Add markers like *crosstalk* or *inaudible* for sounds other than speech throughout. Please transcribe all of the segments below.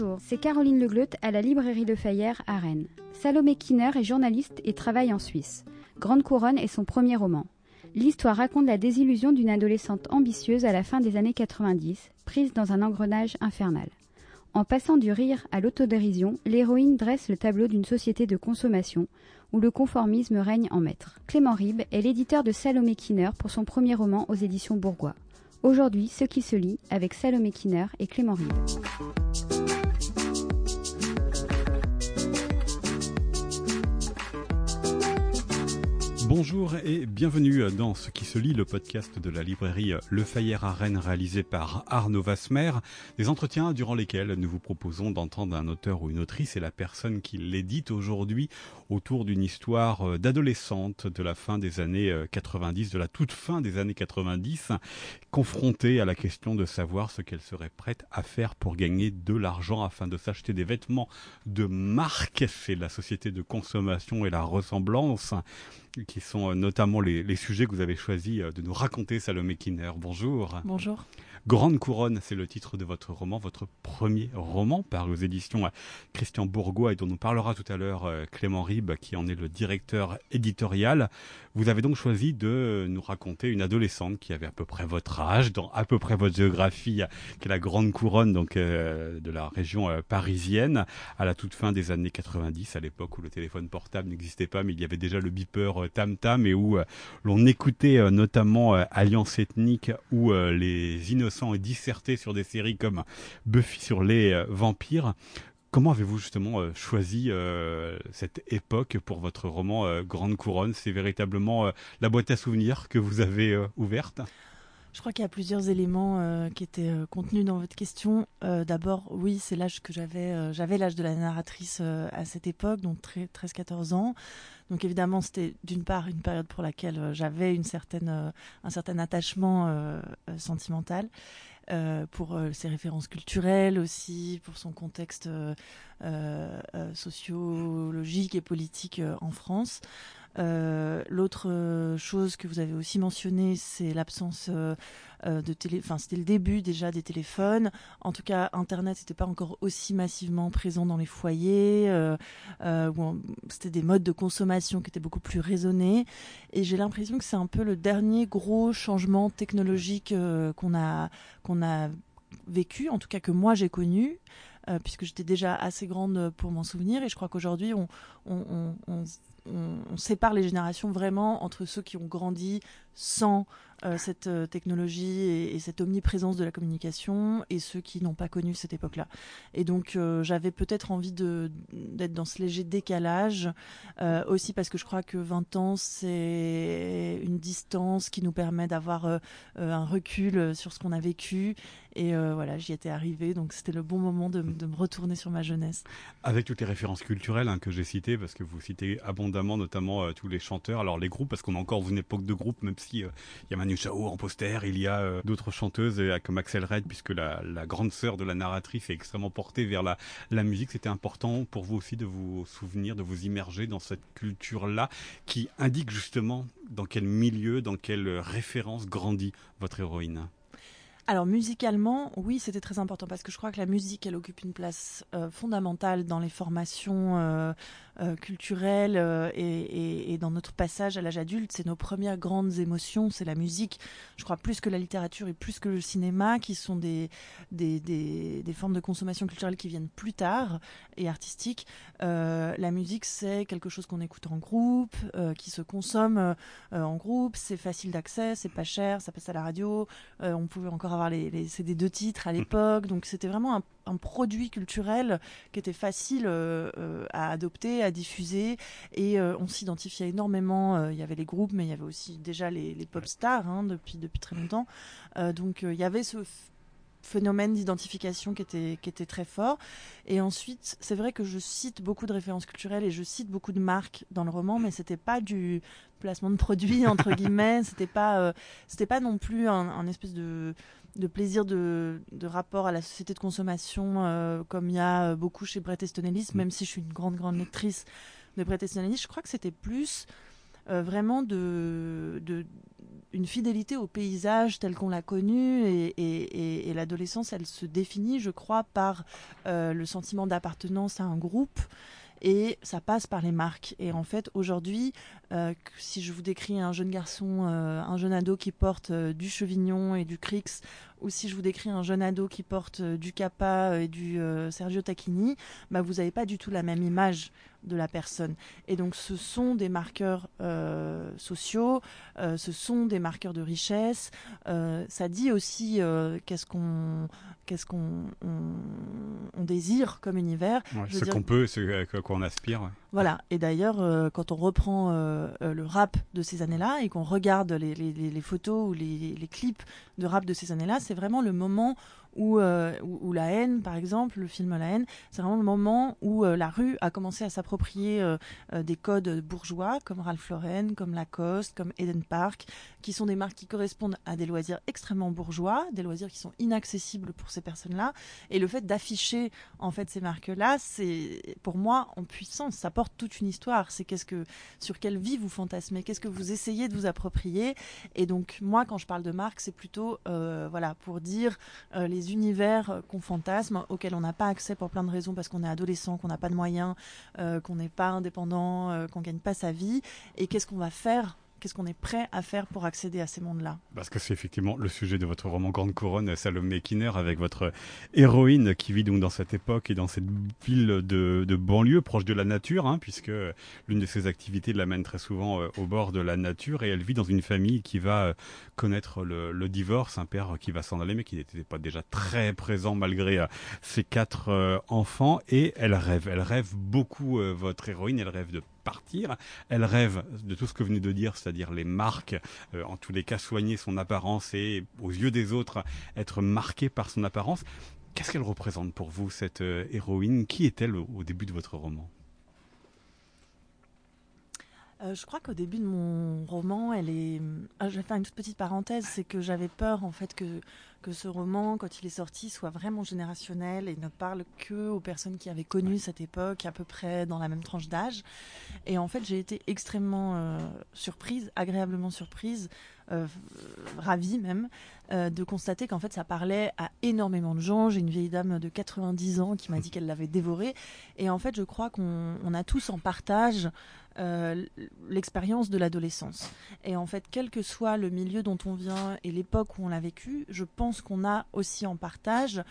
Bonjour, c'est Caroline Legleut à la librairie Le Fayère à Rennes. Salomé Kinner est journaliste et travaille en Suisse. Grande Couronne est son premier roman. L'histoire raconte la désillusion d'une adolescente ambitieuse à la fin des années 90, prise dans un engrenage infernal. En passant du rire à l'autodérision, l'héroïne dresse le tableau d'une société de consommation où le conformisme règne en maître. Clément Ribes est l'éditeur de Salomé Kinner pour son premier roman aux éditions Bourgois. Aujourd'hui, ce qui se lit avec Salomé Kinner et Clément Ribes. Bonjour et bienvenue dans ce qui se lit, le podcast de la librairie Le Fayère à Rennes réalisé par Arnaud Vasmer. Des entretiens durant lesquels nous vous proposons d'entendre un auteur ou une autrice et la personne qui l'édite aujourd'hui autour d'une histoire d'adolescente de la fin des années 90, de la toute fin des années 90, confrontée à la question de savoir ce qu'elle serait prête à faire pour gagner de l'argent afin de s'acheter des vêtements de marque. C'est la société de consommation et la ressemblance qui sont notamment les, les, sujets que vous avez choisi de nous raconter, Salomé Kinner. Bonjour. Bonjour. Grande Couronne, c'est le titre de votre roman, votre premier roman par aux éditions Christian Bourgois et dont nous parlera tout à l'heure Clément Ribes qui en est le directeur éditorial. Vous avez donc choisi de nous raconter une adolescente qui avait à peu près votre âge, dans à peu près votre géographie, qui est la Grande Couronne donc euh, de la région euh, parisienne, à la toute fin des années 90, à l'époque où le téléphone portable n'existait pas, mais il y avait déjà le beeper euh, Tam Et où l'on écoutait notamment Alliance ethnique ou les innocents dissertés sur des séries comme Buffy sur les vampires. Comment avez-vous justement euh, choisi euh, cette époque pour votre roman euh, Grande Couronne? C'est véritablement la boîte à souvenirs que vous avez ouverte? Je crois qu'il y a plusieurs éléments qui étaient contenus dans votre question. D'abord, oui, c'est l'âge que j'avais. j'avais l'âge de la narratrice à cette époque, donc 13-14 ans. Donc évidemment, c'était d'une part une période pour laquelle j'avais une certaine, un certain attachement sentimental. Euh, pour euh, ses références culturelles aussi, pour son contexte euh, euh sociologique et politique en France. Euh, L'autre chose que vous avez aussi mentionné, c'est l'absence euh, de télé. Enfin, c'était le début déjà des téléphones. En tout cas, Internet n'était pas encore aussi massivement présent dans les foyers. Euh, c'était des modes de consommation qui étaient beaucoup plus raisonnés. Et j'ai l'impression que c'est un peu le dernier gros changement technologique qu'on a vécu, en tout cas que moi j'ai connu. Euh, puisque j'étais déjà assez grande pour m'en souvenir. Et je crois qu'aujourd'hui, on, sépare les générations vraiment entre ceux qui ont grandi sans cette euh, technologie et, cette omniprésence de la communication et ceux qui n'ont pas connu cette époque-là. Et donc euh, j'avais peut-être envie d'être dans ce léger décalage, aussi parce que je crois que 20 ans, c'est une distance qui nous permet d'avoir un recul sur ce qu'on a vécu. Et voilà, j'y étais arrivée, donc c'était le bon moment de, me retourner sur ma jeunesse. Avec toutes les références culturelles hein, que j'ai citées, parce que vous citez abondamment notamment tous les chanteurs, alors les groupes, parce qu'on a encore une époque de groupe, même si y a Manu en poster, il y a euh, d'autres chanteuses euh, comme Axel Red, puisque la, la, grande sœur de la narratrice est extrêmement portée vers la, la musique. C'était important pour vous aussi de vous souvenir, de vous immerger dans cette culture-là qui indique justement dans quel milieu, dans quelle référence grandit votre héroïne. Alors musicalement, oui, c'était très important parce que je crois que la musique, elle occupe une place euh, fondamentale dans les formations euh, euh, culturelles et, dans notre passage à l'âge adulte. C'est nos premières grandes émotions, c'est la musique. Je crois plus que la littérature et plus que le cinéma, qui sont des, des, des, des formes de consommation culturelle qui viennent plus tard et artistiques. la musique, c'est quelque chose qu'on écoute en groupe, qui se consomme en groupe. C'est facile d'accès, c'est pas cher, ça passe à la radio. on pouvait encore avoir les, les CD de titres à l'époque. Donc c'était vraiment un, un, produit culturel qui était facile euh, euh, à adopter, à diffuser. Et euh, on s'identifiait énormément. Il y avait les groupes, mais il y avait aussi déjà les, les pop stars hein, depuis, depuis très longtemps. donc il y avait ce phénomène d'identification qui était, qui était très fort. Et ensuite, c'est vrai que je cite beaucoup de références culturelles et je cite beaucoup de marques dans le roman, mais c'était pas du placement de produits entre *laughs* guillemets, c'était pas, c'était pas non plus un, un espèce de de plaisir de, de, rapport à la société de consommation, euh, comme il y a beaucoup chez Bret Easton Ellis, mm. même si je suis une grande, grande lectrice de Bret Easton Ellis, je crois que c'était plus vraiment de, de une fidélité au paysage tel qu'on l'a connu et, l'adolescence, elle se définit, je crois, par le sentiment d'appartenance à un groupe et ça passe par les marques. Et en fait, aujourd'hui, euh, si je vous décris un jeune garçon, euh, un jeune ado qui porte euh, du Chevignon et du Crix, ou si je vous décris un jeune ado qui porte du Kappa et du Sergio Tacchini, bah, vous n'avez pas du tout la même image de la personne. Et donc ce sont des marqueurs sociaux, ce sont des marqueurs de richesse. ça dit aussi qu'est-ce qu'on qu'est-ce qu'on on, désire comme univers. ce qu'on peut, ce à quoi on aspire. Voilà. Et d'ailleurs, euh, quand on reprend euh, euh, le rap de ces années-là et qu'on regarde les, les, les, photos ou les, les, clips de rap de ces années-là, c'est vraiment le moment euh, où, La haine, par exemple, le film La haine, c'est vraiment le moment où euh, la rue a commencé à s'approprier euh, des codes bourgeois, comme Ralph Lauren, comme Lacoste, comme Eden Park, qui sont des marques qui correspondent à des loisirs extrêmement bourgeois, des loisirs qui sont inaccessibles pour ces personnes-là. Et le fait d'afficher en fait ces marques-là, c'est pour moi en puissance, ça porte toute une histoire. C'est qu'est-ce que sur quelle vie vous fantasmez, qu'est-ce que vous essayez de vous approprier. Et donc moi, quand je parle de marque, c'est plutôt voilà pour dire les univers qu'on fantasme, auxquels on n'a pas accès pour plein de raisons, parce qu'on est adolescent, qu'on n'a pas de moyens, euh, qu'on n'est pas indépendant, euh, qu'on gagne pas sa vie. Et qu'est-ce qu'on va faire Qu'est-ce qu'on est prêt à faire pour accéder à ces mondes-là? Parce que c'est effectivement le sujet de votre roman Grande Couronne, Salomé Kinner, avec votre héroïne qui vit donc dans cette époque et dans cette ville de, banlieue proche de la nature, hein, puisque l'une de ses activités l'amène très souvent euh, au bord de la nature et elle vit dans une famille qui va euh, connaître le, divorce, un père qui va s'en aller mais qui n'était pas déjà très présent malgré euh, ses quatre enfants et elle rêve, elle rêve beaucoup votre héroïne, elle rêve de partir. Elle rêve de tout ce que vous venez de dire, c'est-à-dire les marques, euh, en tous les cas soigner son apparence et aux yeux des autres être marquée par son apparence. Qu'est-ce qu'elle représente pour vous, cette euh, héroïne? Qui est-elle au, début de votre roman? Euh, je crois qu'au début de mon roman, elle est. je vais faire une toute petite parenthèse, c'est que j'avais peur en fait que que ce roman, quand il est sorti, soit vraiment générationnel et ne parle que aux personnes qui avaient connu cette époque à peu près dans la même tranche d'âge. Et en fait, j'ai été extrêmement euh, surprise, agréablement surprise, euh, ravie même, euh, de constater qu'en fait ça parlait à énormément de gens. J'ai une vieille dame de 90 ans qui m'a dit qu'elle l'avait dévoré. Et en fait, je crois qu'on a tous en partage euh, l'expérience de l'adolescence. Et en fait, quel que soit le milieu dont on vient et l'époque où on l'a vécu, je pense qu'on a aussi en partage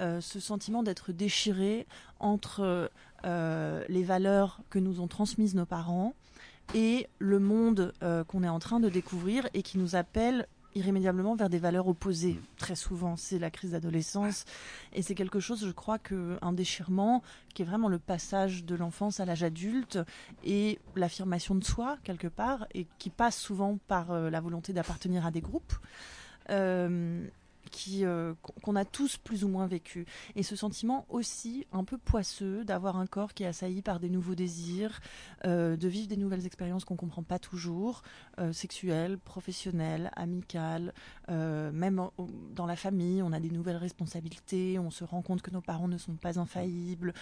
euh, ce sentiment d'être déchiré entre euh, les valeurs que nous ont transmises nos parents et le monde qu'on est en train de découvrir et qui nous appelle irrémédiablement vers des valeurs opposées. Mm. Très souvent, c'est la crise d'adolescence. Et c'est quelque chose, je crois, qu'un déchirement qui est vraiment le passage de l'enfance à l'âge adulte et l'affirmation de soi, quelque part, et qui passe souvent par euh, la volonté d'appartenir à des groupes. Euh, qui euh, qu'on a tous plus ou moins vécu. Et ce sentiment aussi un peu poisseux d'avoir un corps qui est assailli par des nouveaux désirs euh, de vivre des nouvelles expériences qu'on comprend pas toujours euh, sexuelles professionnelles amicales même dans la famille on a des nouvelles responsabilités on se rend compte que nos parents ne sont pas infaillibles.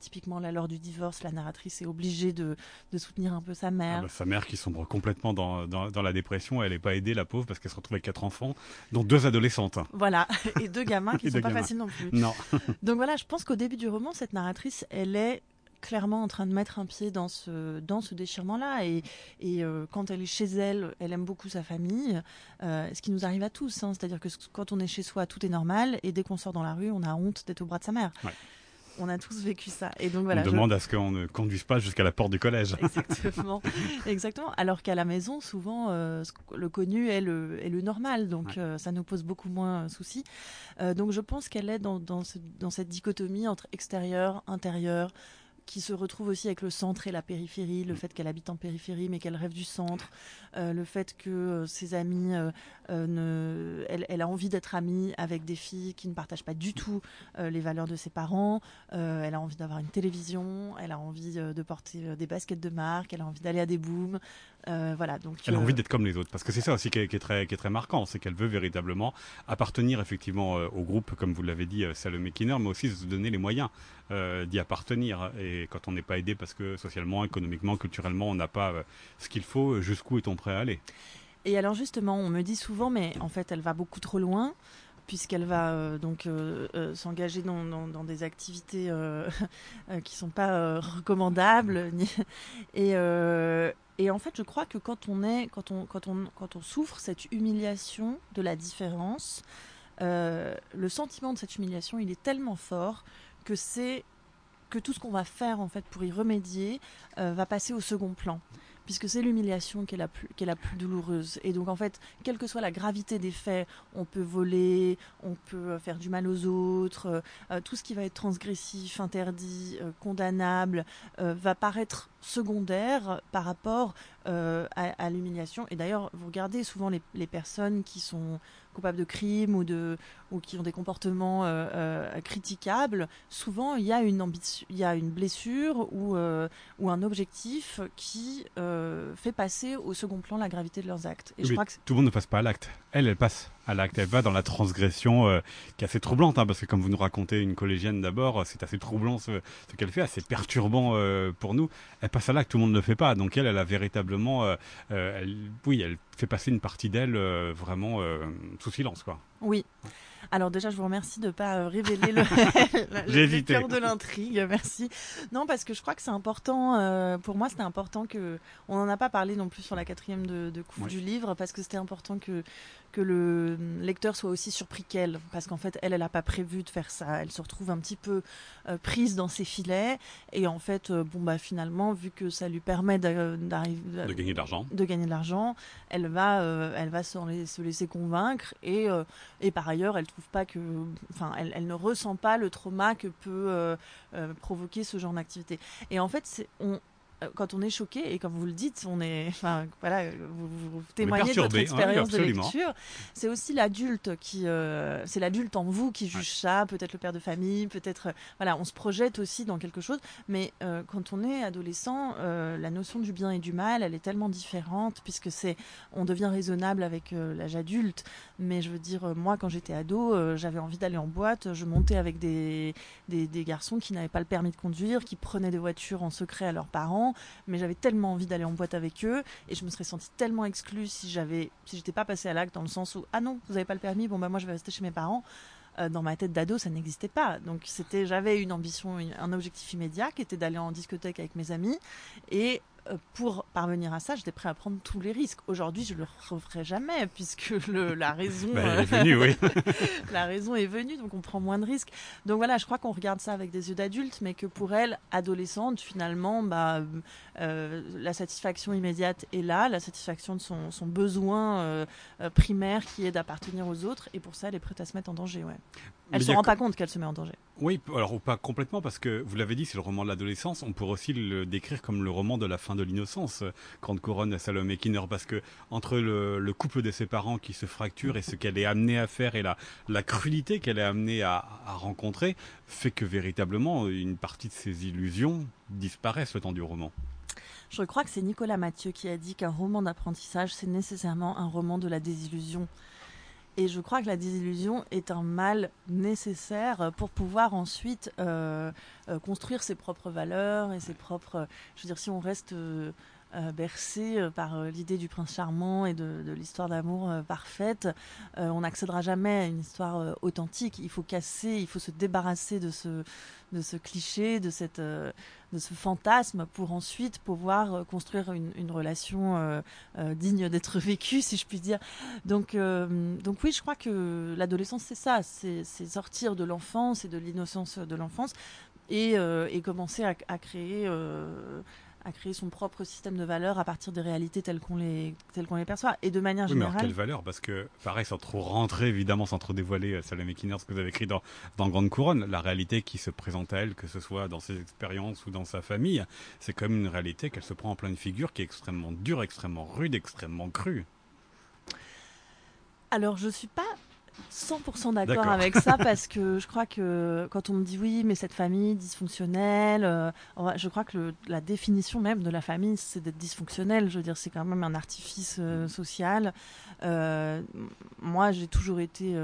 Typiquement là lors du divorce la narratrice est obligée de, de soutenir un peu sa mère. ah bah, sa mère qui sombre complètement dans, dans, dans la dépression elle n'est pas aidée la pauvre parce qu'elle se retrouve avec quatre enfants dont deux adolescents voilà, et deux gamins qui *laughs* ne sont pas faciles non plus. Non. *laughs* Donc voilà, je pense qu'au début du roman, cette narratrice, elle est clairement en train de mettre un pied dans ce, dans ce déchirement-là. Et, et euh, quand elle est chez elle, elle aime beaucoup sa famille, euh, ce qui nous arrive à tous. Hein. C'est-à-dire que quand on est chez soi, tout est normal, et dès qu'on sort dans la rue, on a honte d'être au bras de sa mère. On a tous vécu ça. Et donc voilà. On demande à ce qu'on ne conduise pas jusqu'à la porte du collège. *laughs* Exactement. Exactement. Alors qu'à la maison, souvent, euh, le connu est le, est le normal. Donc euh, ça nous pose beaucoup moins de soucis. Euh, donc je pense qu'elle est dans, dans, dans cette dichotomie entre extérieur, intérieur, qui se retrouve aussi avec le centre et la périphérie, le fait qu'elle habite en périphérie mais qu'elle rêve du centre, euh, le fait que euh, ses amis, euh, ne, elle, a envie d'être amie avec des filles qui ne partagent pas du tout les valeurs de ses parents, elle a envie d'avoir une télévision, elle a envie de porter des baskets de marque, elle a envie d'aller à des booms, voilà. Donc elle a envie d'être comme les autres parce que c'est ça aussi qui est, très qui est très marquant, c'est qu'elle veut véritablement appartenir effectivement au groupe comme vous l'avez dit Salomé Kinner, mais aussi se donner les moyens d'y appartenir et et quand on n'est pas aidé parce que socialement, économiquement, culturellement, on n'a pas ce qu'il faut, jusqu'où est-on prêt à aller? Et alors justement, on me dit souvent, mais en fait, elle va beaucoup trop loin puisqu'elle va euh, donc euh, euh, s'engager dans, dans, des activités *laughs* qui sont pas recommandables. *laughs* et, et en fait, je crois que quand on est, quand on, quand on, quand on souffre cette humiliation de la différence, le sentiment de cette humiliation, il est tellement fort que c'est que tout ce qu'on va faire en fait pour y remédier va passer au second plan puisque c'est l'humiliation qui est, la plus, qui est la plus douloureuse. Et donc, en fait, quelle que soit la gravité des faits, on peut voler, on peut faire du mal aux autres, euh, euh, tout ce qui va être transgressif, interdit, euh, condamnable, va paraître secondaire par rapport à, l'humiliation. Et d'ailleurs, vous regardez souvent les, les personnes qui sont coupables de crimes ou, de, ou qui ont des comportements euh, euh, critiquables, souvent il y a une, il y a une blessure ou, euh, ou un objectif qui fait passer au second plan la gravité de leurs actes. Et je crois que tout le monde ne passe pas à l'acte. Elle, elle passe à l'acte. Elle va dans la transgression qui est assez troublante, hein, parce que comme vous nous racontez une collégienne d'abord, c'est assez troublant ce, qu'elle fait, assez perturbant pour nous. Elle passe à l'acte, tout le monde ne le fait pas. Donc elle, elle a véritablement, elle, oui, elle fait passer une partie d'elle vraiment sous silence, quoi. Oui. Alors déjà, je vous remercie de ne pas euh, révéler le, *laughs* le cœur de l'intrigue. Merci. Non, parce que je crois que c'est important. Euh, pour moi, c'était important que on n'en a pas parlé non plus sur la quatrième de, de coupe du livre, parce que c'était important que que le lecteur soit aussi surpris qu'elle, parce qu'en fait, elle, elle n'a pas prévu de faire ça. Elle se retrouve un petit peu euh, prise dans ses filets, et en fait, euh, bon bah finalement, vu que ça lui permet d'arriver de gagner de l'argent, de gagner de l'argent, elle va, elle va se, se, laisser convaincre, et et par ailleurs, elle trouve pas que, enfin, elle, ne ressent pas le trauma que peut provoquer ce genre d'activité. Et en fait, on euh, quand on est choqué et comme vous le dites, on est, *laughs* enfin voilà, vous, témoignez de votre expérience de lecture. C'est aussi l'adulte qui, euh, c'est l'adulte en vous qui juge ça, peut-être le père de famille, peut-être, euh, voilà, on se projette aussi dans quelque chose. Mais quand on est adolescent, la notion du bien et du mal, elle est tellement différente puisque c'est, on devient raisonnable avec l'âge adulte. Mais je veux dire, moi, quand j'étais ado, j'avais envie d'aller en boîte, je montais avec des, des, des garçons qui n'avaient pas le permis de conduire, qui prenaient des voitures en secret à leurs parents mais j'avais tellement envie d'aller en boîte avec eux et je me serais sentie tellement exclue si j'avais, si j'étais pas passée à l'acte dans le sens où ah non, vous avez pas le permis, bon bah moi je vais rester chez mes parents. Euh, dans ma tête d'ado, ça n'existait pas. Donc c'était, j'avais une ambition, un objectif immédiat qui était d'aller en discothèque avec mes amis et pour parvenir à ça, j'étais prêt à prendre tous les risques. Aujourd'hui, je le referai jamais puisque *laughs* le, la raison bah, est venue, oui. *laughs* la raison est venue, donc on prend moins de risques. Donc voilà, je crois qu'on regarde ça avec des yeux d'adulte, mais que pour elle, adolescente, finalement, bah, euh, la satisfaction immédiate est là, la satisfaction de son, son besoin euh, primaire qui est d'appartenir aux autres, et pour ça, elle est prête à se mettre en danger. Ouais. Elle ne se rend pas compte qu'elle se met en danger. Oui, alors pas complètement, parce que vous l'avez dit, c'est le roman de l'adolescence. On pourrait aussi le décrire comme le roman de la fin de l'innocence, Grande Couronne, Salomé Kinner, parce que entre le, couple de ses parents qui se fracture et ce qu'elle est amenée à faire et la, la crudité qu'elle est amenée à, rencontrer, fait que véritablement une partie de ses illusions disparaissent le temps du roman. Je crois que c'est Nicolas Mathieu qui a dit qu'un roman d'apprentissage, c'est nécessairement un roman de la désillusion. Et je crois que la désillusion est un mal nécessaire pour pouvoir ensuite euh, euh, construire ses propres valeurs et ses propres. Je veux dire, si on reste euh, bercé par l'idée du prince charmant et de, l'histoire d'amour parfaite, on n'accédera jamais à une histoire authentique. Il faut casser, il faut se débarrasser de ce, cliché, de cette de ce fantasme pour ensuite pouvoir euh, construire une, relation euh, euh, digne d'être *laughs* vécue, si je puis dire. Donc, donc oui, je crois que l'adolescence, c'est ça, c'est sortir de l'enfance et de l'innocence de l'enfance et, commencer à créer à créer son propre système de valeurs à partir des réalités telles qu'on les, telles qu'on les perçoit. Et de manière générale. Mais quelle valeur? Parce que, pareil, sans trop rentrer, évidemment, sans trop dévoiler euh, Salomé Kinner, ce que vous avez écrit dans, dans Grande Couronne, la réalité qui se présente à elle, que ce soit dans ses expériences ou dans sa famille, c'est quand même une réalité qu'elle se prend en pleine figure, qui est extrêmement dure, extrêmement rude, extrêmement crue. Alors, je suis pas 100% d'accord avec ça *laughs* parce que je crois que quand on me dit oui, mais cette famille dysfonctionnelle, euh, je crois que la définition même de la famille, c'est d'être dysfonctionnel. Je veux dire, c'est quand même un artifice euh, social. Euh, moi, j'ai toujours été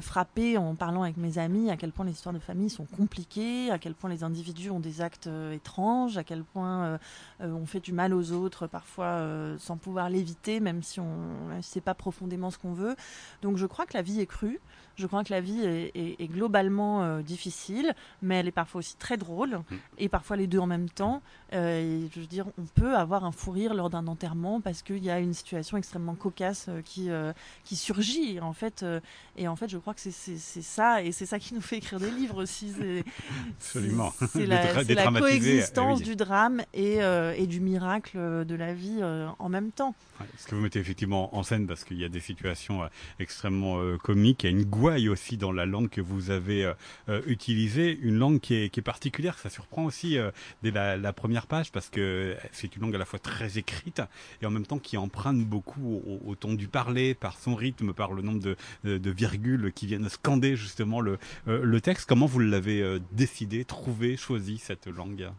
frappée en parlant avec mes amis à quel point les histoires de famille sont compliquées, à quel point les individus ont des actes étranges, à quel point on fait du mal aux autres parfois sans pouvoir l'éviter, même si on ne sait pas profondément ce qu'on veut. Donc je crois que la vie est crue. Je crois que la vie est, globalement euh, difficile, mais elle est parfois aussi très drôle, mm. et parfois les deux en même temps. Euh, je veux dire, on peut avoir un fou rire lors d'un enterrement parce qu'il y a une situation extrêmement cocasse euh, qui, qui surgit, en fait. et en fait, je crois que c'est ça, et c'est ça qui nous fait écrire des livres aussi. Absolument. C'est *laughs* la, la, coexistence du drame et, et, du miracle de la vie en même temps. Ce que vous mettez effectivement en scène, parce qu'il y a des situations extrêmement comiques, il y a une aussi dans la langue que vous avez euh, euh, utilisée, une langue qui est, particulière. Ça surprend aussi euh, dès la, première page parce que c'est une langue à la fois très écrite et en même temps qui emprunte beaucoup au, ton du parler, par son rythme, par le nombre de, virgules qui viennent scander justement le texte. Comment vous l'avez décidé, trouvé, choisi cette langue?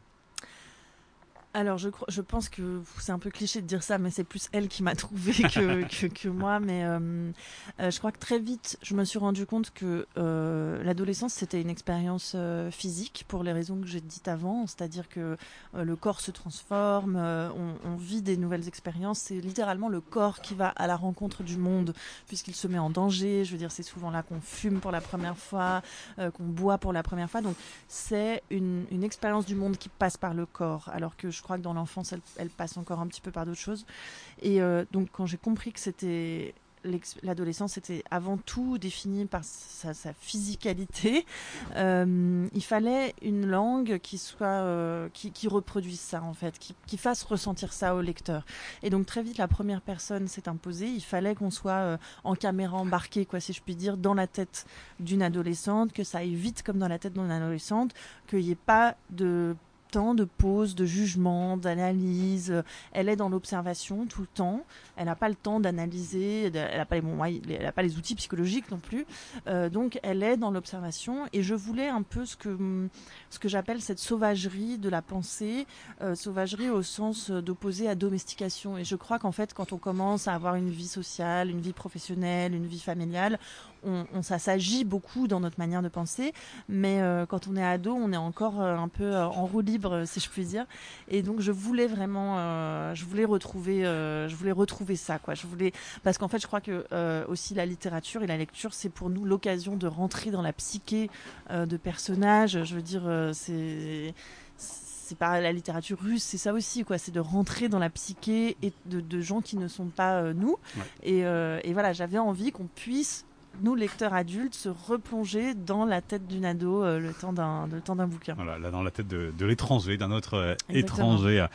Alors, je, je pense que c'est un peu cliché de dire ça, mais c'est plus elle qui m'a *laughs* trouvé que, que, moi. Mais euh, euh, je crois que très vite, je me suis rendu compte que euh, l'adolescence, c'était une expérience physique pour les raisons que j'ai dites avant. C'est-à-dire que le corps se transforme, on, vit des nouvelles expériences. C'est littéralement le corps qui va à la rencontre du monde, puisqu'il se met en danger. Je veux dire, c'est souvent là qu'on fume pour la première fois, qu'on boit pour la première fois. Donc, c'est une, une expérience du monde qui passe par le corps. Alors que je crois que dans l'enfance, elle, passe encore un petit peu par d'autres choses. Et euh, donc, quand j'ai compris que c'était l'adolescence était avant tout définie par sa, physicalité. *laughs* Euh, il fallait une langue qui soit euh, qui, reproduise ça en fait, qui, fasse ressentir ça au lecteur. Et donc très vite la première personne s'est imposée. Il fallait qu'on soit en caméra embarquée, quoi, si je puis dire, dans la tête d'une adolescente, que ça aille vite comme dans la tête d'une adolescente, qu'il n'y ait pas de de pause, de jugement, d'analyse. Elle est dans l'observation tout le temps. Elle n'a pas le temps d'analyser. Elle n'a pas, les, pas les outils psychologiques non plus. Euh, donc elle est dans l'observation. Et je voulais un peu ce que, ce que j'appelle cette sauvagerie de la pensée. Euh, sauvagerie au sens d'opposer à domestication. Et je crois qu'en fait, quand on commence à avoir une vie sociale, une vie professionnelle, une vie familiale, on, ça s'agit beaucoup dans notre manière de penser, mais euh, quand on est ado, on est encore euh, un peu euh, en roue libre, si je puis dire. Et donc, je voulais vraiment, je voulais retrouver, je voulais retrouver ça, quoi. Je voulais, parce qu'en fait, je crois que aussi la littérature et la lecture, c'est pour nous l'occasion de rentrer dans la psyché de personnages. Je veux dire, c'est c'est pas la littérature russe, c'est ça aussi, quoi. C'est de rentrer dans la psyché et de, gens qui ne sont pas nous. Et, et, voilà, j'avais envie qu'on puisse nous, lecteurs adultes, se replonger dans la tête d'une ado euh, le temps d'un temps d'un bouquin. Voilà, là dans la tête de, l'étranger, d'un autre euh, étranger.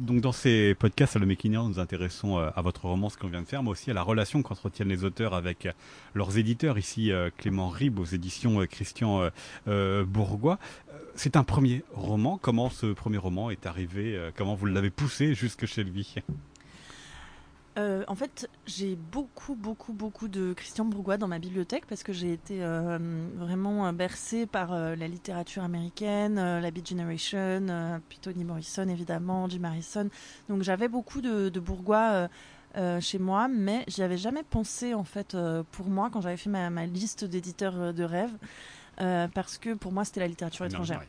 Donc dans ces podcasts, le Making nous intéressons euh, à votre roman, ce qu'on vient de faire, mais aussi à la relation qu'entretiennent les auteurs avec leurs éditeurs. Ici, Clément Ribes aux éditions Christian Bourgois. C'est un premier roman. Comment ce premier roman est arrivé Comment vous l'avez poussé jusque chez lui? Euh, en fait, j'ai beaucoup, beaucoup, beaucoup de Christian Bourgois dans ma bibliothèque parce que j'ai été euh, vraiment bercée par euh, la littérature américaine, la Beat Generation, puis Toni Morrison évidemment, Jim Harrison. Donc j'avais beaucoup de, Bourgois chez moi, mais j'y avais jamais pensé en fait pour moi quand j'avais fait ma, ma liste d'éditeurs de rêve parce que pour moi c'était la littérature étrangère.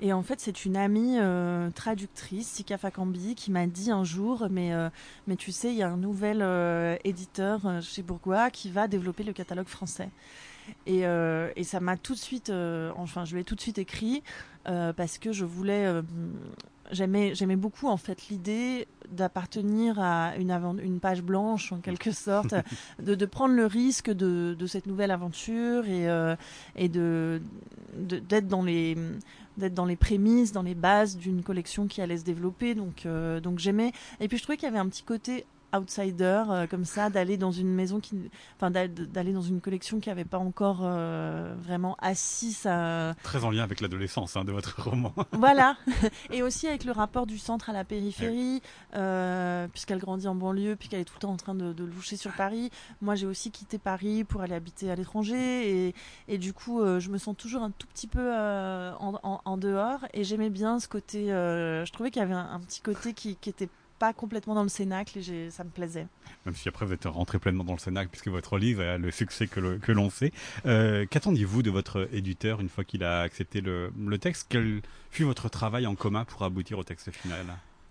Et en fait, c'est une amie euh, traductrice, Sika Fakambi, qui m'a dit un jour, mais, euh, mais tu sais, il y a un nouvel euh, éditeur chez Bourgois qui va développer le catalogue français. Et, et ça m'a tout de suite, enfin, je lui ai tout de suite écrit parce que je voulais j'aimais j'aimais beaucoup en fait l'idée d'appartenir à une une page blanche en quelque sorte *laughs* de, de prendre le risque de, de cette nouvelle aventure et et de d'être dans les d'être dans les prémices, dans les bases d'une collection qui allait se développer. Donc, euh, j'aimais. Et puis je trouvais qu'il y avait un petit côté outsider euh, comme ça d'aller dans une maison qui enfin d'aller dans une collection qui n'avait pas encore euh, vraiment assis sa très en lien avec l'adolescence hein, de votre *laughs* roman. Voilà. *laughs* Et aussi avec le rapport du centre à la périphérie euh, puisqu'elle grandit en banlieue puis qu'elle est tout le temps en train de, de loucher sur Paris. Moi j'ai aussi quitté Paris pour aller habiter à l'étranger et, et, du coup je me sens toujours un tout petit peu en, en, dehors. Et j'aimais bien ce côté je trouvais qu'il y avait un, petit côté qui, qui était pas complètement dans le cénacle et ça me plaisait. Même si après vous êtes rentré pleinement dans le cénacle puisque votre livre a le succès que l'on sait. Euh, qu'attendiez-vous de votre éditeur une fois qu'il a accepté le, le texte? Quel fut votre travail en commun pour aboutir au texte final?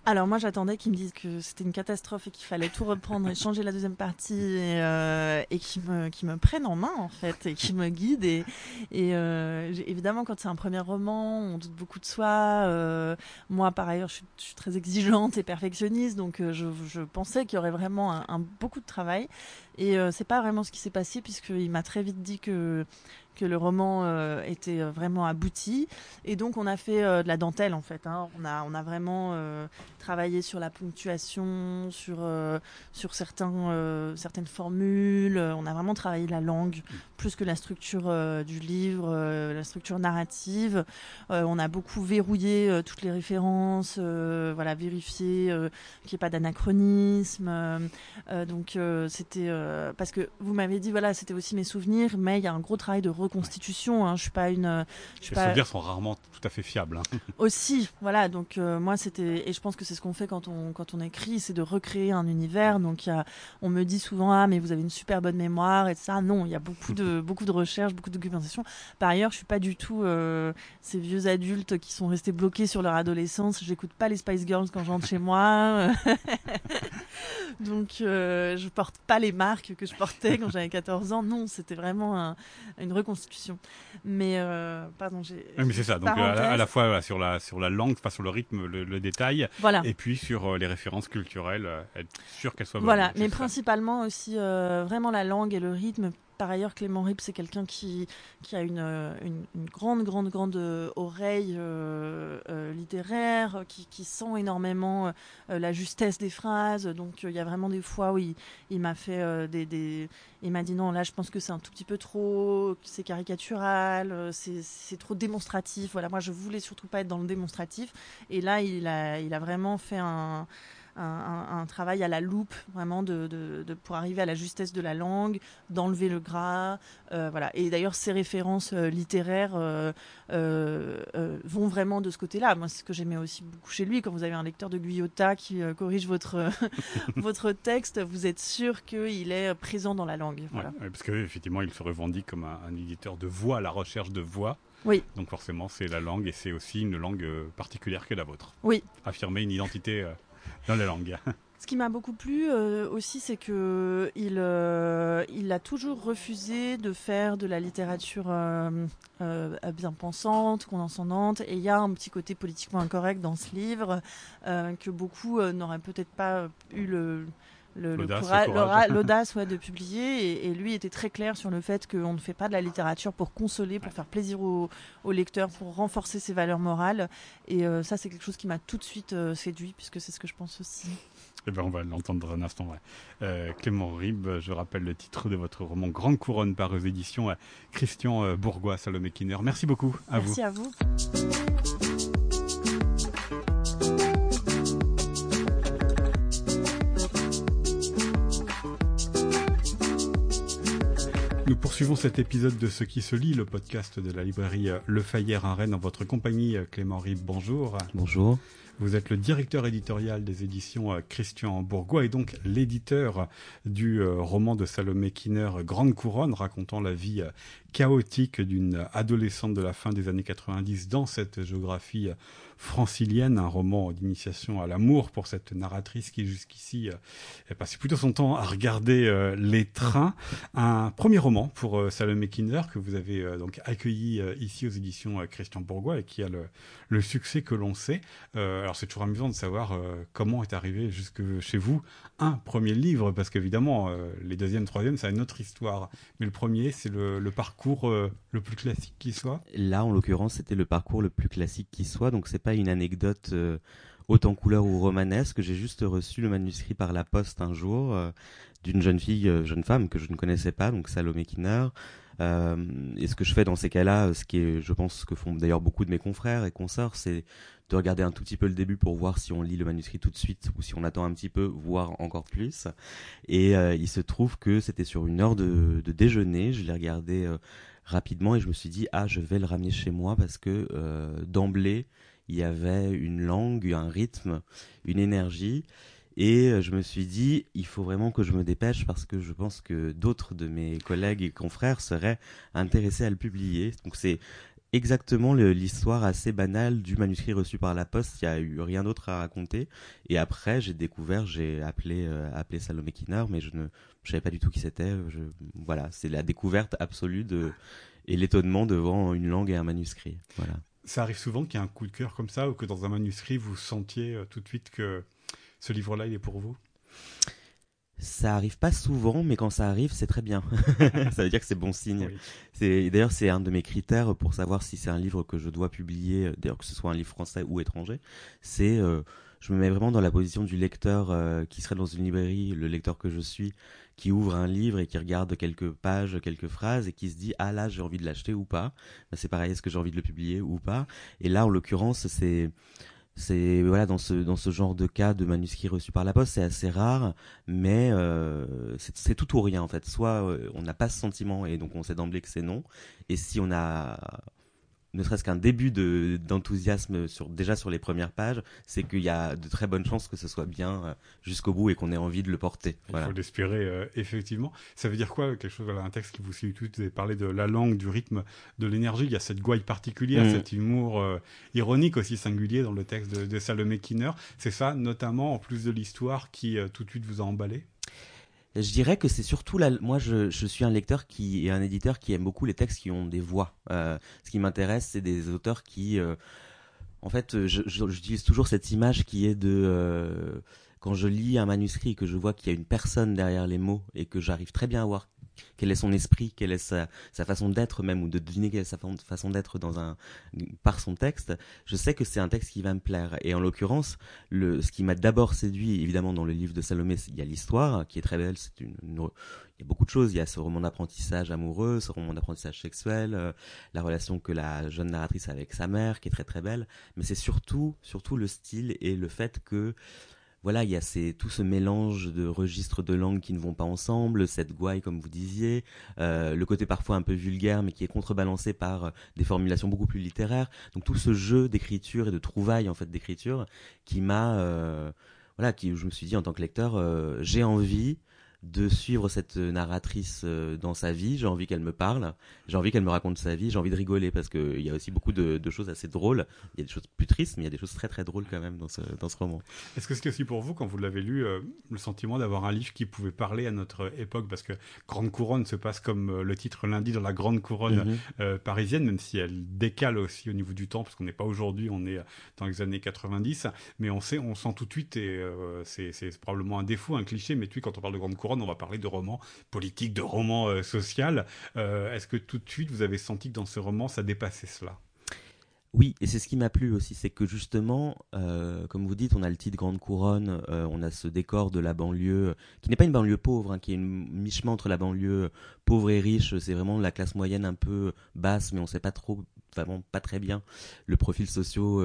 Alors moi j'attendais qu'ils me disent que c'était une catastrophe et qu'il fallait tout reprendre et changer la deuxième partie et, euh, qu'ils me, prennent en main en fait et qu'ils me guident. Et, et euh, évidemment quand c'est un premier roman on doute beaucoup de soi euh, moi par ailleurs je suis, très exigeante et perfectionniste donc euh, je, pensais qu'il y aurait vraiment un, beaucoup de travail et euh, c'est pas vraiment ce qui s'est passé puisqu'il m'a très vite dit que que le roman euh, était euh, vraiment abouti. Et donc, on a fait euh, de la dentelle, en fait. Hein. On, a, on a vraiment travaillé sur la ponctuation, sur, sur certains, certaines formules. On a vraiment travaillé la langue, plus que la structure du livre, la structure narrative. on a beaucoup verrouillé toutes les références, voilà, vérifié qu'il n'y ait pas d'anachronisme. donc, c'était... parce que vous m'avez dit, voilà, c'était aussi mes souvenirs, mais il y a un gros travail de reconstitution. Hein. Je suis pas une. Je suis Les pas... souvenirs sont rarement tout à fait fiables. Hein. *laughs* Aussi, voilà. Donc euh, moi c'était et je pense que c'est ce qu'on fait quand on quand on écrit, c'est de recréer un univers. Donc y a, on me dit souvent ah mais vous avez une super bonne mémoire et ça. Non, il y a beaucoup de *laughs* beaucoup de recherches, beaucoup de documentation. Par ailleurs, je suis pas du tout euh, ces vieux adultes qui sont restés bloqués sur leur adolescence. J'écoute pas les Spice Girls quand je rentre chez moi. *laughs* Donc euh, je porte pas les marques que je portais quand j'avais 14 ans. Non, c'était vraiment un, une reconstitution. Mais euh, pardon, j'ai. Oui, mais c'est ça. Donc à la, à la, fois voilà, sur la sur la langue, pas sur le rythme, le, le détail, voilà. et puis sur euh, les références culturelles, euh, être sûr qu'elles soient. Voilà, bonnes, mais principalement aussi euh, vraiment la langue et le rythme par ailleurs, Clément Rip, c'est quelqu'un qui, qui a une, une, une, grande, grande, grande oreille euh, euh, littéraire, qui, qui, sent énormément euh, la justesse des phrases. Donc, il y a vraiment des fois où il, il m'a fait des, des, Il m'a dit non, là, je pense que c'est un tout petit peu trop, c'est caricatural, c'est trop démonstratif. Voilà, moi, je voulais surtout pas être dans le démonstratif. Et là, il a, il a vraiment fait un un, un, travail à la loupe, vraiment, de, de, de, pour arriver à la justesse de la langue, d'enlever le gras. Euh, voilà. Et d'ailleurs, ces références euh, littéraires euh, vont vraiment de ce côté-là. Moi, c'est ce que j'aimais aussi beaucoup chez lui. Quand vous avez un lecteur de Guyota qui corrige votre, *laughs* votre texte, vous êtes sûr qu'il est présent dans la langue. Voilà. Ouais, parce qu'effectivement, il se revendique comme un, un éditeur de voix, à la recherche de voix. Oui. Donc forcément, c'est la langue et c'est aussi une langue particulière que la vôtre. Oui. Affirmer une identité dans la langue. Ce qui m'a beaucoup plu euh, aussi, c'est que euh, il a toujours refusé de faire de la littérature euh, bien pensante, condescendante, et il y a un petit côté politiquement incorrect dans ce livre que beaucoup n'auraient peut-être pas eu le *laughs* l'audace ouais, de publier et, et, lui était très clair sur le fait qu'on ne fait pas de la littérature pour consoler, pour faire plaisir aux au lecteurs, pour renforcer ses valeurs morales et euh, ça c'est quelque chose qui m'a tout de suite euh, séduit puisque c'est ce que je pense aussi. Eh ben, on va l'entendre un instant. Ouais. Euh, Clément Rib, je rappelle le titre de votre roman Grande Couronne par aux éditions Christian Bourgois, Salomé Kinner. Merci beaucoup à Merci vous. Merci à vous. Poursuivons cet épisode de Ce qui se lit, le podcast de la librairie Le Fayère à Rennes en votre compagnie. Clément Rib, bonjour. Bonjour. Vous êtes le directeur éditorial des éditions Christian Bourgois et donc l'éditeur du roman de Salomé Kinner Grande Couronne racontant la vie chaotique d'une adolescente de la fin des années 90 dans cette géographie francilienne, un roman d'initiation à l'amour pour cette narratrice qui jusqu'ici euh, passé plutôt son temps à regarder euh, les trains. Un premier roman pour euh, Salomé Kinder que vous avez euh, donc accueilli euh, ici aux éditions Christian Bourgois et qui a le, succès que l'on sait. alors c'est toujours amusant de savoir comment est arrivé jusque chez vous un premier livre parce qu'évidemment les deuxième, troisième, c'est une autre histoire. Mais le premier, c'est le, le, parcours le plus classique qui soit. Là, en l'occurrence, c'était le parcours le plus classique qui soit. Donc c'est pas une anecdote euh, autant couleur ou romanesque. J'ai juste reçu le manuscrit par la poste un jour euh, d'une jeune fille, euh, jeune femme que je ne connaissais pas, donc Salomé Kinner. Euh, et ce que je fais dans ces cas-là, ce qui est, je pense, que font d'ailleurs beaucoup de mes confrères et consorts, c'est de regarder un tout petit peu le début pour voir si on lit le manuscrit tout de suite ou si on attend un petit peu, voire encore plus. Et euh, il se trouve que c'était sur une heure de, de déjeuner. Je l'ai regardé rapidement et je me suis dit ah je vais le ramener chez moi parce que d'emblée il y avait une langue, un rythme, une énergie. Et euh, je me suis dit, il faut vraiment que je me dépêche parce que je pense que d'autres de mes collègues et confrères seraient intéressés à le publier. Donc c'est exactement l'histoire assez banale du manuscrit reçu par la poste. Il n'y a eu rien d'autre à raconter. Et après, j'ai découvert, j'ai appelé, euh, appelé Salomé Kinner, mais je ne savais pas du tout qui c'était. Voilà, c'est la découverte absolue de, et l'étonnement devant une langue et un manuscrit. Voilà. Ça arrive souvent qu'il y ait un coup de cœur comme ça, ou que dans un manuscrit, vous sentiez euh, tout de suite que ce livre-là, il est pour vous? Ça arrive pas souvent, mais quand ça arrive, c'est très bien. *laughs* ça veut dire que c'est bon signe. C'est d'ailleurs c'est un de mes critères pour savoir si c'est un livre que je dois publier, d'ailleurs que ce soit un livre français ou étranger. C'est euh, je me mets vraiment dans la position du lecteur euh, qui serait dans une librairie, le lecteur que je suis, qui ouvre un livre et qui regarde quelques pages, quelques phrases et qui se dit ah là j'ai envie de l'acheter ou pas. Ben, c'est pareil, est-ce que j'ai envie de le publier ou pas? Et là en l'occurrence c'est c'est voilà dans ce dans ce genre de cas de manuscrit reçu par la poste, c'est assez rare, mais euh, c'est tout ou rien en fait. Soit euh, on n'a pas ce sentiment et donc on sait d'emblée que c'est non, et si on a ne serait-ce qu'un début de, d'enthousiasme sur, déjà sur les premières pages, c'est qu'il y a de très bonnes chances que ce soit bien euh, jusqu'au bout et qu'on ait envie de le porter. Il faut l'espérer, euh, effectivement. Ça veut dire quoi Quelque chose, voilà, un texte qui vous suit tout, vous avez parlé de la langue, du rythme, de l'énergie. Il y a cette gouaille particulière, mm. cet humour euh, ironique aussi singulier dans le texte de, de Salomé Kinner. C'est ça, notamment, en plus de l'histoire, qui tout de suite vous a emballé? Je dirais que c'est surtout la... moi je, je, suis un lecteur qui et un éditeur qui aime beaucoup les textes qui ont des voix. Euh, ce qui m'intéresse, c'est des auteurs qui, euh, en fait, j'utilise toujours cette image qui est de euh, quand je lis un manuscrit et que je vois qu'il y a une personne derrière les mots et que j'arrive très bien à voir quel est son esprit, quelle est sa, façon d'être même, ou de deviner quelle est sa façon d'être dans un, par son texte, je sais que c'est un texte qui va me plaire. Et en l'occurrence, le, ce qui m'a d'abord séduit, évidemment, dans le livre de Salomé, il y a l'histoire, qui est très belle, c'est une, il y a beaucoup de choses. Il y a ce roman d'apprentissage amoureux, ce roman d'apprentissage sexuel, euh, la relation que la jeune narratrice a avec sa mère, qui est très très belle. Mais c'est surtout, surtout le style et le fait que voilà, il y a tout ce mélange de registres de langues qui ne vont pas ensemble, cette gouaille comme vous disiez, euh, le côté parfois un peu vulgaire mais qui est contrebalancé par euh, des formulations beaucoup plus littéraires. Donc tout ce jeu d'écriture et de trouvailles en fait d'écriture qui m'a, euh, voilà, qui je me suis dit en tant que lecteur, j'ai envie de suivre cette narratrice euh, dans sa vie. J'ai envie qu'elle me parle, j'ai envie qu'elle me raconte sa vie, j'ai envie de rigoler parce qu'il y a aussi beaucoup de, choses assez drôles. Il y a des choses plus tristes, mais il y a des choses très très drôles quand même dans ce, dans ce roman. Est-ce que c'était aussi pour vous, quand vous l'avez lu, euh, le sentiment d'avoir un livre qui pouvait parler à notre époque? Parce que Grande Couronne se passe comme euh, le titre lundi dans la Grande Couronne mhm. parisienne, même si elle décale aussi au niveau du temps, parce qu'on n'est pas aujourd'hui, on est dans les années 90, mais on sait, on sent tout de suite, et c'est probablement un défaut, un cliché, mais tu quand on parle de Grande Couronne, on va parler de romans politiques, de romans euh, social. Euh, est-ce que tout de suite vous avez senti que dans ce roman ça dépassait cela? Oui, et c'est ce qui m'a plu aussi, c'est que justement, euh, comme vous dites, on a le titre Grande Couronne, on a ce décor de la banlieue, qui n'est pas une banlieue pauvre, hein, qui est une mi-chemin entre la banlieue pauvre et riche, c'est vraiment la classe moyenne un peu basse, mais on ne sait pas trop, vraiment pas très bien le profil socio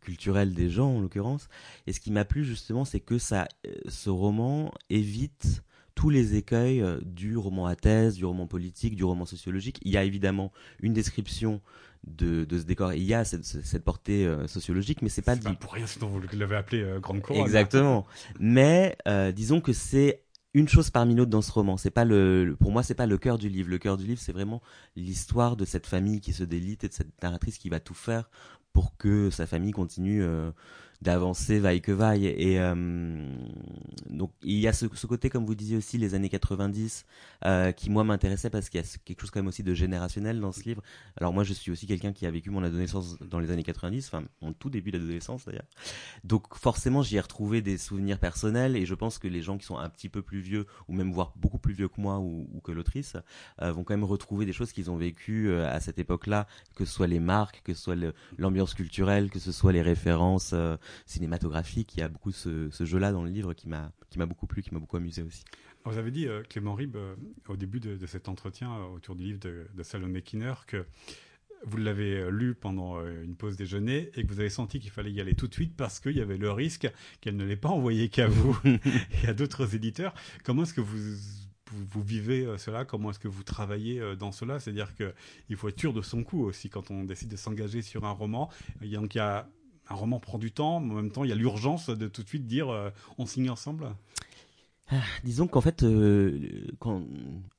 culturel des gens en l'occurrence. Et ce qui m'a plu justement, c'est que ça, ce roman évite tous les écueils euh, du roman à thèse, du roman politique, du roman sociologique. Il y a évidemment une description de, ce décor. Il y a cette, portée euh, sociologique, mais c'est pas, pas pour rien, sinon vous l'avez appelé euh, Grande Couronne. Exactement. mais disons que c'est une chose parmi d'autres dans ce roman. C'est pas le, pour moi, c'est pas le cœur du livre. Le cœur du livre, c'est vraiment l'histoire de cette famille qui se délite et de cette narratrice qui va tout faire pour que sa famille continue d'avancer vaille que vaille. Et euh, donc il y a ce, côté, comme vous disiez aussi, les années 90, euh, qui moi m'intéressait parce qu'il y a quelque chose quand même aussi de générationnel dans ce livre. Alors moi je suis aussi quelqu'un qui a vécu mon adolescence dans les années 90, enfin mon tout début d'adolescence d'ailleurs. Donc forcément j'y ai retrouvé des souvenirs personnels et je pense que les gens qui sont un petit peu plus vieux ou même voire beaucoup plus vieux que moi ou, que l'autrice euh, vont quand même retrouver des choses qu'ils ont vécues à cette époque-là, que ce soit les marques, que ce soit l'ambiance culturelle, que ce soit les références cinématographique. Il y a beaucoup ce, ce jeu-là dans le livre qui m'a qui m'a beaucoup plu, qui m'a beaucoup amusé aussi. Vous avez dit, euh, Clément Rib, euh, au début de, cet entretien euh, autour du livre de, de Salomé Kinner, que vous l'avez lu pendant une pause déjeuner et que vous avez senti qu'il fallait y aller tout de suite parce qu'il y avait le risque qu'elle ne l'ait pas envoyé qu'à vous *laughs* et à d'autres éditeurs. Comment est-ce que vous vous, vivez cela? Comment est-ce que vous travaillez dans cela? C'est-à-dire qu'il faut être sûr de son coup aussi quand on décide de s'engager sur un roman. Donc, il y a un roman prend du temps, mais en même temps, il y a l'urgence de tout de suite dire on signe ensemble. Ah, disons qu'en fait, euh, quand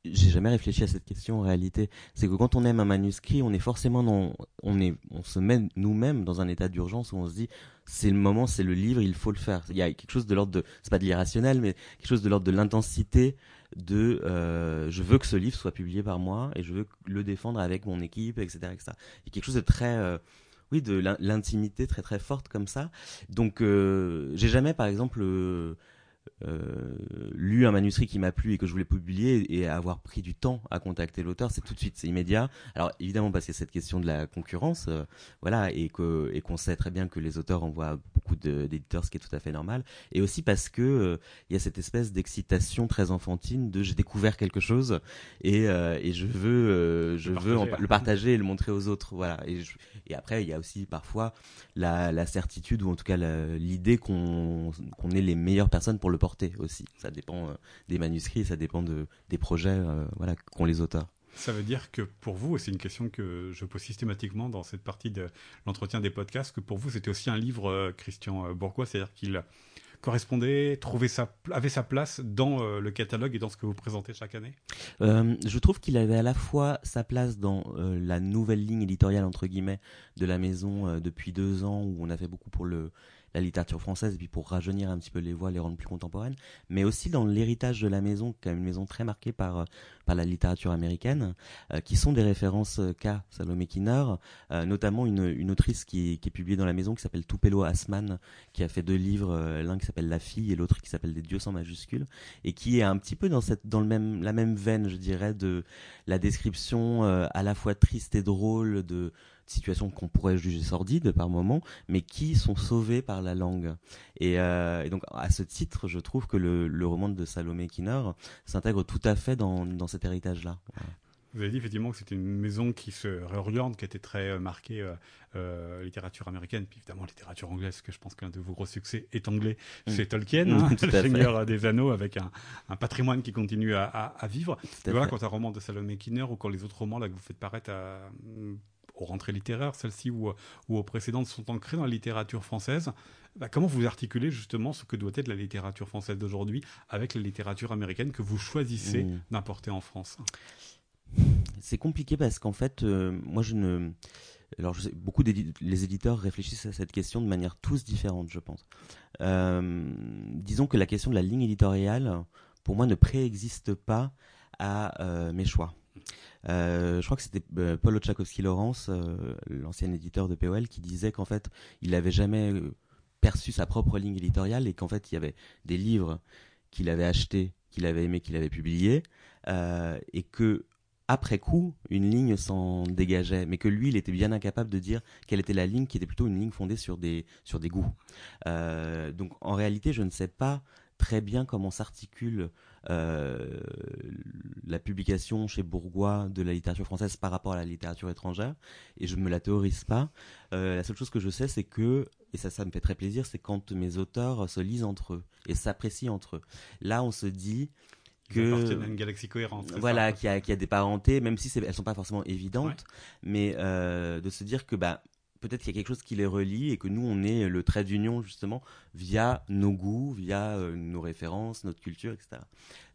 j'ai jamais réfléchi à cette question en réalité, c'est que quand on aime un manuscrit, on est forcément dans, on est, on se met nous-mêmes dans un état d'urgence où on se dit, c'est le moment, c'est le livre, il faut le faire. Il y a quelque chose de l'ordre de, c'est pas de l'irrationnel, mais quelque chose de l'ordre de l'intensité de, euh, je veux que ce livre soit publié par moi et je veux le défendre avec mon équipe, etc., etc. Il y a quelque chose de très euh, oui, de l'intimité très très forte comme ça. Donc, euh, j'ai jamais, par exemple, euh, euh, lu un manuscrit qui m'a plu et que je voulais publier et avoir pris du temps à contacter l'auteur, c'est tout de suite, c'est immédiat. Alors évidemment parce qu'il y a cette question de la concurrence, euh, voilà, et que et qu'on sait très bien que les auteurs envoient beaucoup d'éditeurs, ce qui est tout à fait normal, et aussi parce que euh, il y a cette espèce d'excitation très enfantine de j'ai découvert quelque chose et et je veux je veux le partager et le montrer aux autres, voilà. Et, et après il y a aussi parfois la, la certitude ou en tout cas l'idée qu'on qu'on est les meilleures personnes pour le porter aussi. Ça dépend euh, des manuscrits, ça dépend de, des projets euh, voilà, qu'ont les auteurs. Ça veut dire que pour vous, et c'est une question que je pose systématiquement dans cette partie de l'entretien des podcasts, que pour vous c'était aussi un livre, euh, Christian Bourgois, c'est-à-dire qu'il correspondait, trouvait sa, avait sa place dans le catalogue et dans ce que vous présentez chaque année? Je trouve qu'il avait à la fois sa place dans la nouvelle ligne éditoriale entre guillemets de la maison depuis deux ans où on a fait beaucoup pour le la littérature française et puis pour rajeunir un petit peu les voix, les rendre plus contemporaines, mais aussi dans l'héritage de la maison, qui est une maison très marquée par, euh, par la littérature américaine, euh, qui sont des références euh, qu'a Salomé Kinner, notamment une, une autrice qui, qui, est publiée dans la maison qui s'appelle Tupelo Asman, qui a fait deux livres, l'un qui s'appelle La fille et l'autre qui s'appelle Des dieux sans majuscules, et qui est un petit peu dans, cette, dans le même, la même veine, je dirais, de la description à la fois triste et drôle de situations qu'on pourrait juger sordides par moment, mais qui sont sauvées par la langue. Et, euh, et donc, à ce titre, je trouve que le, le roman de Salomé Kinner s'intègre tout à fait dans, dans cet héritage-là. Vous avez dit effectivement que c'était une maison qui se réoriente, qui était très euh, marquée euh, euh, littérature américaine, puis évidemment littérature anglaise, que je pense qu'un de vos gros succès est anglais, mm. c'est Tolkien, mm, hein, le *laughs* Seigneur des Anneaux, avec un, un, patrimoine qui continue à, à, à vivre. Et voilà, quand un roman de Salomé Kinner ou quand les autres romans là, que vous faites paraître à, aux rentrées littéraires, celles-ci ou, ou, aux précédentes, sont ancrées dans la littérature française. Bah, comment vous articulez justement ce que doit être la littérature française d'aujourd'hui avec la littérature américaine que vous choisissez mmh. d'importer en France? C'est compliqué parce qu'en fait, euh, moi je ne... Alors, je sais, beaucoup les éditeurs réfléchissent à cette question de manière tous différente, je pense. Euh, disons que la question de la ligne éditoriale, pour moi, ne préexiste pas à euh, mes choix. Euh, je crois que c'était euh, Paul Oczakowski-Laurence, euh, l'ancien éditeur de POL, qui disait qu'en fait, il n'avait jamais perçu sa propre ligne éditoriale et qu'en fait, il y avait des livres qu'il avait achetés, qu'il avait aimés, qu'il avait publiés, et que après coup, une ligne s'en dégageait, mais que lui, il était bien incapable de dire quelle était la ligne qui était plutôt une ligne fondée sur des, sur des goûts. donc en réalité, je ne sais pas très bien comment s'articule euh, la publication chez Bourgois de la littérature française par rapport à la littérature étrangère, et je ne me la théorise pas. Euh, la seule chose que je sais, c'est que, et ça, ça me fait très plaisir, c'est quand mes auteurs se lisent entre eux et s'apprécient entre eux. Là, on se dit que une galaxie cohérente. Voilà, qui a, qui a des parentés, même si elles sont pas forcément évidentes, mais euh, de se dire que bah peut-être qu'il y a quelque chose qui les relie et que nous, on est le trait d'union justement via nos goûts, via euh, nos références, notre culture, etc.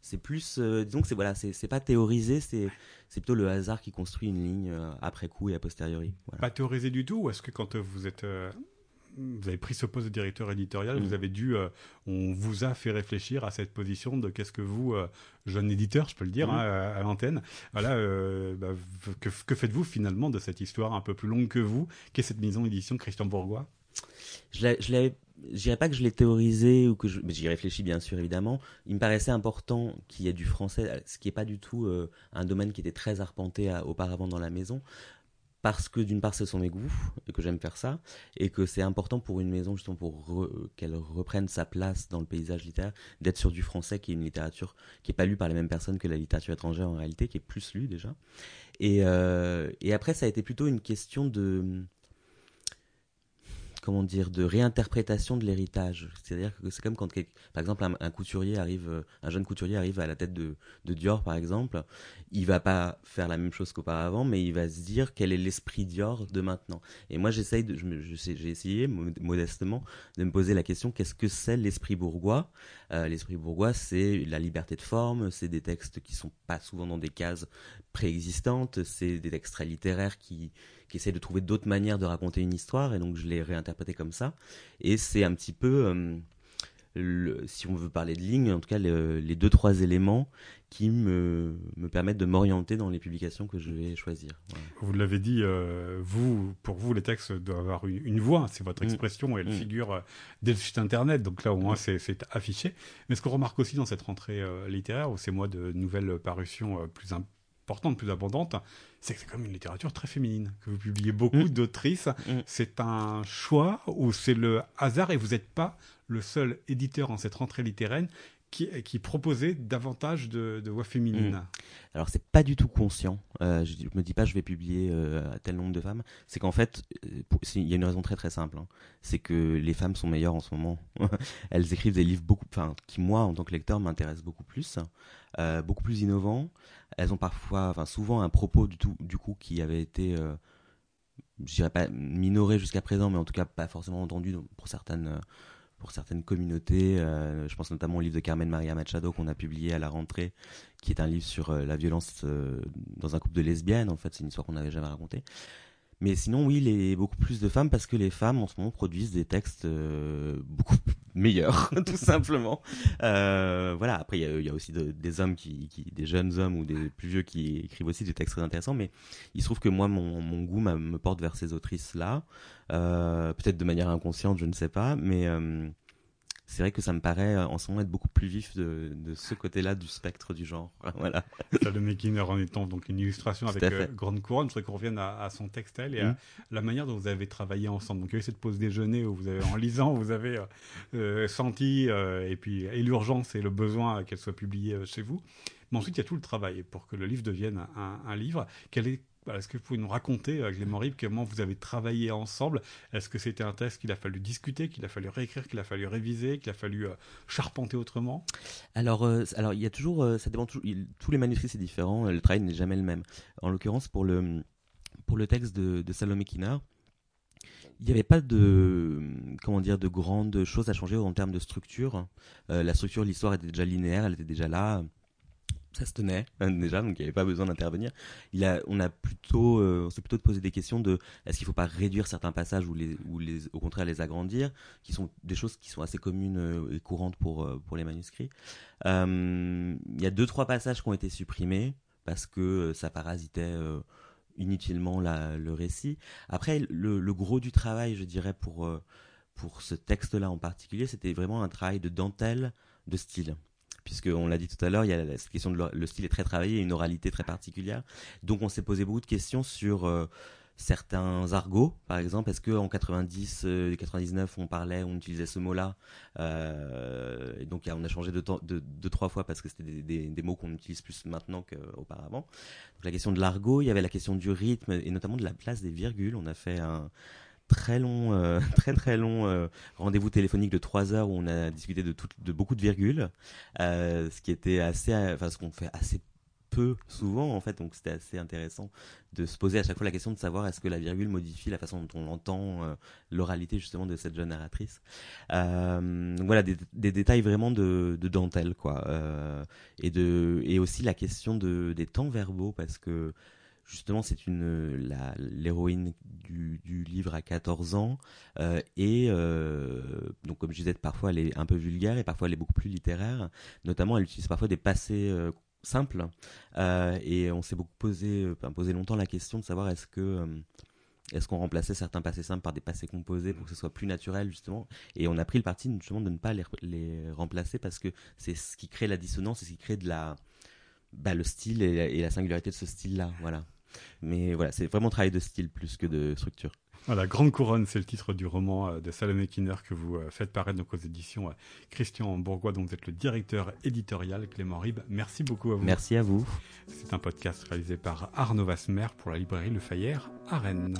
C'est plus, euh, disons que c'est voilà, pas théorisé, c'est plutôt le hasard qui construit une ligne euh, après coup et a posteriori. Pas théorisé du tout, ou est-ce que quand vous êtes vous avez pris ce poste de directeur éditorial, vous mm. avez dû, euh, on vous a fait réfléchir à cette position de qu'est-ce que vous, euh, jeune éditeur, je peux le dire, mm. hein, à, l'antenne, voilà, euh, bah, que, que faites-vous finalement de cette histoire un peu plus longue que vous, qu'est cette maison édition Christian Bourgois? Je l'avais je dirais pas que je l'ai théorisé ou que je, j'y réfléchis bien sûr évidemment. Il me paraissait important qu'il y ait du français, ce qui est pas du tout un domaine qui était très arpenté auparavant dans la maison parce que d'une part ce sont mes goûts et que j'aime faire ça et que c'est important pour une maison justement pour qu'elle reprenne sa place dans le paysage littéraire d'être sur du français qui est une littérature qui est pas lue par les mêmes personnes que la littérature étrangère en réalité qui est plus lue déjà. Et, euh, et après ça a été plutôt une question de comment dire, de réinterprétation de l'héritage. C'est-à-dire que c'est comme quand, par exemple, un, couturier arrive, un jeune couturier arrive à la tête de, Dior, par exemple, il va pas faire la même chose qu'auparavant, mais il va se dire quel est l'esprit Dior de maintenant. Et moi, j'essaye de, je, je j'ai essayé modestement de me poser la question qu'est-ce que c'est l'esprit bourgeois? Euh, L'esprit bourgeois, c'est la liberté de forme, c'est des textes qui sont pas souvent dans des cases préexistantes, c'est des textes très littéraires qui qui essaie de trouver d'autres manières de raconter une histoire, et donc je l'ai réinterprété comme ça. Et c'est un petit peu, euh, le, si on veut parler de ligne, en tout cas les deux trois éléments qui me, me permettent de m'orienter dans les publications que je vais choisir. Vous l'avez dit, euh, vous, pour vous, les textes doivent avoir une, voix, c'est votre mm. expression, et elle mm. figure euh, dès le site internet, donc là au moins c'est affiché. Mais ce qu'on remarque aussi dans cette rentrée littéraire, ou ces mois de nouvelles parutions plus importantes, importante, plus abondante, c'est que c'est quand même une littérature très féminine, que vous publiez beaucoup mm. d'autrices. Mm. C'est un choix ou c'est le hasard et vous n'êtes pas le seul éditeur en cette rentrée littéraire qui, proposait davantage de, voix féminines. Alors, Alors c'est pas du tout conscient. Euh, je, me dis pas je vais publier euh, tel nombre de femmes. C'est qu'en fait, euh, il y a une raison très très simple. Hein. C'est que les femmes sont meilleures en ce moment. *laughs* Elles écrivent des livres beaucoup, enfin qui moi en tant que lecteur m'intéressent beaucoup plus, beaucoup plus innovants. Elles ont parfois, enfin souvent un propos du, tout, du coup qui avait été, euh, je dirais pas minoré jusqu'à présent, mais en tout cas pas forcément entendu pour certaines, pour certaines communautés. Euh, je pense notamment au livre de Carmen Maria Machado qu'on a publié à la rentrée, qui est un livre sur euh, la violence euh, dans un couple de lesbiennes. En fait, c'est une histoire qu'on n'avait jamais racontée. Mais sinon, oui, il y a beaucoup plus de femmes parce que les femmes en ce moment produisent des textes euh, beaucoup *laughs* meilleurs, *laughs* tout simplement. Euh, voilà. Après, il y a, aussi des hommes qui, des jeunes hommes ou des plus vieux qui écrivent aussi des textes très intéressants. Mais il se trouve que moi, mon, mon goût me porte vers ces autrices-là, euh, peut-être de manière inconsciente, je ne sais pas, mais c'est vrai que ça me paraît euh, en ce moment être beaucoup plus vif de, de ce côté-là du spectre du genre. *laughs* voilà. Salomé Kinner en étant donc une illustration avec euh, Grande Couronne, je voudrais qu'on revienne à, à, son texte elle et à mm. la manière dont vous avez travaillé ensemble. Donc il y a eu cette pause déjeuner où vous avez, en lisant, vous avez euh, euh senti et puis et l'urgence et le besoin qu'elle soit publiée chez vous. Mais ensuite il y a tout le travail pour que le livre devienne un, un livre. Quel est est-ce que vous pouvez nous raconter, euh, Clément Rib, comment vous avez travaillé ensemble? Est-ce que c'était un texte qu'il a fallu discuter, qu'il a fallu réécrire, qu'il a fallu réviser, qu'il a fallu euh, charpenter autrement? Alors, euh, alors il y a toujours, ça dépend tous les manuscrits c'est différent, le travail n'est jamais le même. En l'occurrence pour le pour le texte de, Salomé Kinard, il n'y avait pas de comment dire de grandes choses à changer en termes de structure. la structure, l'histoire était déjà linéaire, elle était déjà là ça se tenait *laughs* déjà, donc il n'y avait pas besoin d'intervenir. On a plutôt, euh, s'est plutôt posé des questions de est-ce qu'il ne faut pas réduire certains passages ou les, au contraire les agrandir, qui sont des choses qui sont assez communes euh, et courantes pour euh, les manuscrits. Il y a deux trois passages qui ont été supprimés parce que ça parasitait inutilement le récit. Après, le, gros du travail, je dirais pour ce texte-là en particulier, c'était vraiment un travail de dentelle, de style puisqu'on l'a dit tout à l'heure, il y a cette question de le, style est très travaillé, une oralité très particulière. Donc on s'est posé beaucoup de questions sur euh, certains argots, par exemple, est-ce qu'en 90, euh, 99, on parlait, on utilisait ce mot-là, euh, et donc on a changé de, de, de trois fois parce que c'était des, des, des, mots qu'on utilise plus maintenant qu'auparavant. Donc la question de l'argot, il y avait la question du rythme et notamment de la place des virgules. On a fait un, très long, euh, *laughs* très très long euh, rendez-vous téléphonique de trois heures où on a discuté de, beaucoup de virgules, euh, ce qui était assez, enfin ce qu'on fait assez peu souvent en fait, donc c'était assez intéressant de se poser à chaque fois la question de savoir est-ce que la virgule modifie la façon dont on entend l'oralité justement de cette jeune narratrice. donc voilà des, détails vraiment de, de dentelle quoi, et de et aussi la question de des temps verbaux parce que justement c'est une l'héroïne du, du, livre à 14 ans euh, et euh, donc comme je disais parfois elle est un peu vulgaire et parfois elle est beaucoup plus littéraire notamment elle utilise parfois des passés euh, simples euh, et on s'est beaucoup posé posé longtemps la question de savoir est-ce que euh, est-ce qu'on remplaçait certains passés simples par des passés composés pour que ce soit plus naturel justement Et on a pris le parti justement de ne pas les, les remplacer parce que c'est ce qui crée la dissonance, c'est ce qui crée de la, bah, le style et et la singularité de ce style-là. Voilà. Mais voilà, c'est vraiment travail de style plus que de structure. Voilà, Grande Couronne, c'est le titre du roman euh, de Salomé Kinner que vous euh, faites paraître donc aux éditions euh, Christian Bourgois, dont vous êtes le directeur éditorial, Clément Rib. Merci beaucoup à vous. Merci à vous. C'est un podcast réalisé par Arnaud Vasmer pour la librairie Le Fayère à Rennes.